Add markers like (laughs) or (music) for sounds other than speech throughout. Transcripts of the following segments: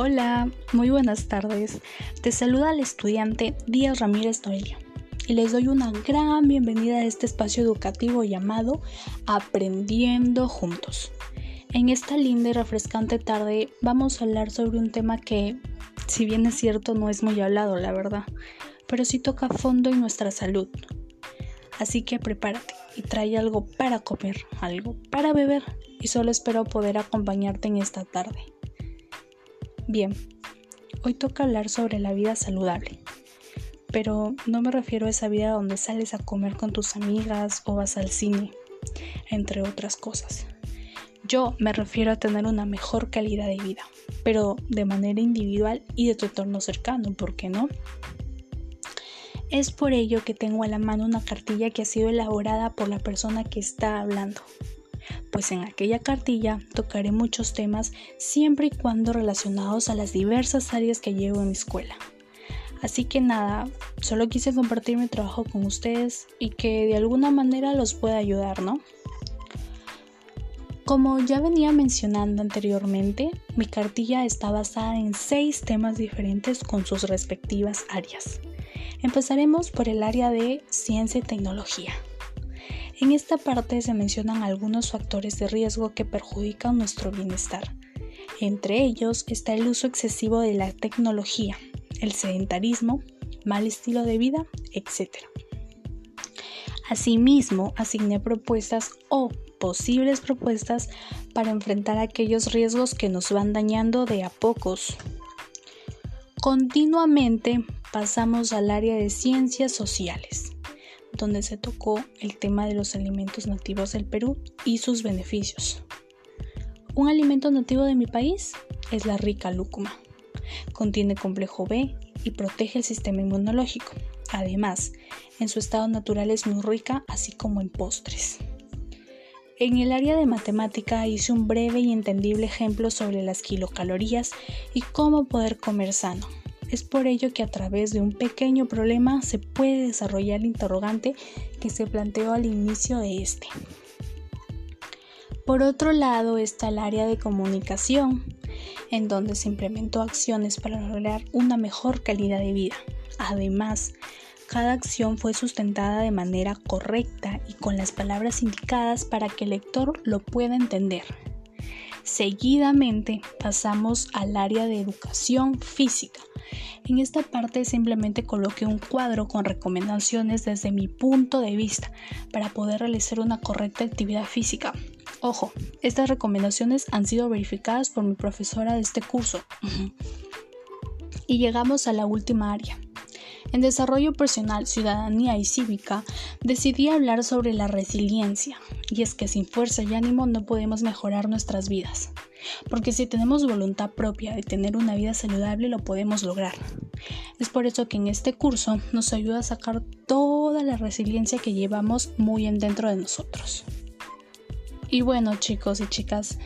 Hola, muy buenas tardes. Te saluda el estudiante Díaz Ramírez Noelia y les doy una gran bienvenida a este espacio educativo llamado Aprendiendo Juntos. En esta linda y refrescante tarde vamos a hablar sobre un tema que, si bien es cierto, no es muy hablado, la verdad, pero sí toca fondo en nuestra salud. Así que prepárate y trae algo para comer, algo para beber y solo espero poder acompañarte en esta tarde. Bien, hoy toca hablar sobre la vida saludable, pero no me refiero a esa vida donde sales a comer con tus amigas o vas al cine, entre otras cosas. Yo me refiero a tener una mejor calidad de vida, pero de manera individual y de tu entorno cercano, ¿por qué no? Es por ello que tengo a la mano una cartilla que ha sido elaborada por la persona que está hablando pues en aquella cartilla tocaré muchos temas siempre y cuando relacionados a las diversas áreas que llevo en mi escuela. Así que nada, solo quise compartir mi trabajo con ustedes y que de alguna manera los pueda ayudar, ¿no? Como ya venía mencionando anteriormente, mi cartilla está basada en seis temas diferentes con sus respectivas áreas. Empezaremos por el área de ciencia y tecnología. En esta parte se mencionan algunos factores de riesgo que perjudican nuestro bienestar. Entre ellos está el uso excesivo de la tecnología, el sedentarismo, mal estilo de vida, etc. Asimismo, asigné propuestas o posibles propuestas para enfrentar aquellos riesgos que nos van dañando de a pocos. Continuamente pasamos al área de ciencias sociales donde se tocó el tema de los alimentos nativos del Perú y sus beneficios. Un alimento nativo de mi país es la rica lúcuma. Contiene complejo B y protege el sistema inmunológico. Además, en su estado natural es muy rica, así como en postres. En el área de matemática hice un breve y entendible ejemplo sobre las kilocalorías y cómo poder comer sano. Es por ello que a través de un pequeño problema se puede desarrollar el interrogante que se planteó al inicio de este. Por otro lado está el área de comunicación, en donde se implementó acciones para lograr una mejor calidad de vida. Además, cada acción fue sustentada de manera correcta y con las palabras indicadas para que el lector lo pueda entender. Seguidamente pasamos al área de educación física. En esta parte simplemente coloqué un cuadro con recomendaciones desde mi punto de vista para poder realizar una correcta actividad física. Ojo, estas recomendaciones han sido verificadas por mi profesora de este curso. (laughs) y llegamos a la última área, en Desarrollo Personal, Ciudadanía y Cívica decidí hablar sobre la resiliencia, y es que sin fuerza y ánimo no podemos mejorar nuestras vidas, porque si tenemos voluntad propia de tener una vida saludable lo podemos lograr. Es por eso que en este curso nos ayuda a sacar toda la resiliencia que llevamos muy en dentro de nosotros. Y bueno chicos y chicas,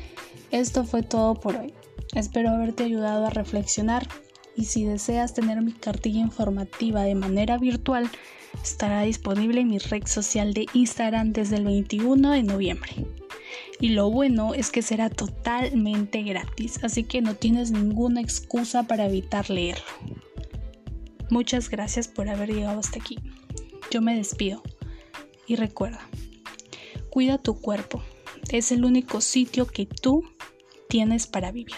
esto fue todo por hoy. Espero haberte ayudado a reflexionar y si deseas tener mi cartilla informativa de manera virtual, estará disponible en mi red social de Instagram desde el 21 de noviembre. Y lo bueno es que será totalmente gratis, así que no tienes ninguna excusa para evitar leerlo. Muchas gracias por haber llegado hasta aquí. Yo me despido. Y recuerda, cuida tu cuerpo. Es el único sitio que tú tienes para vivir.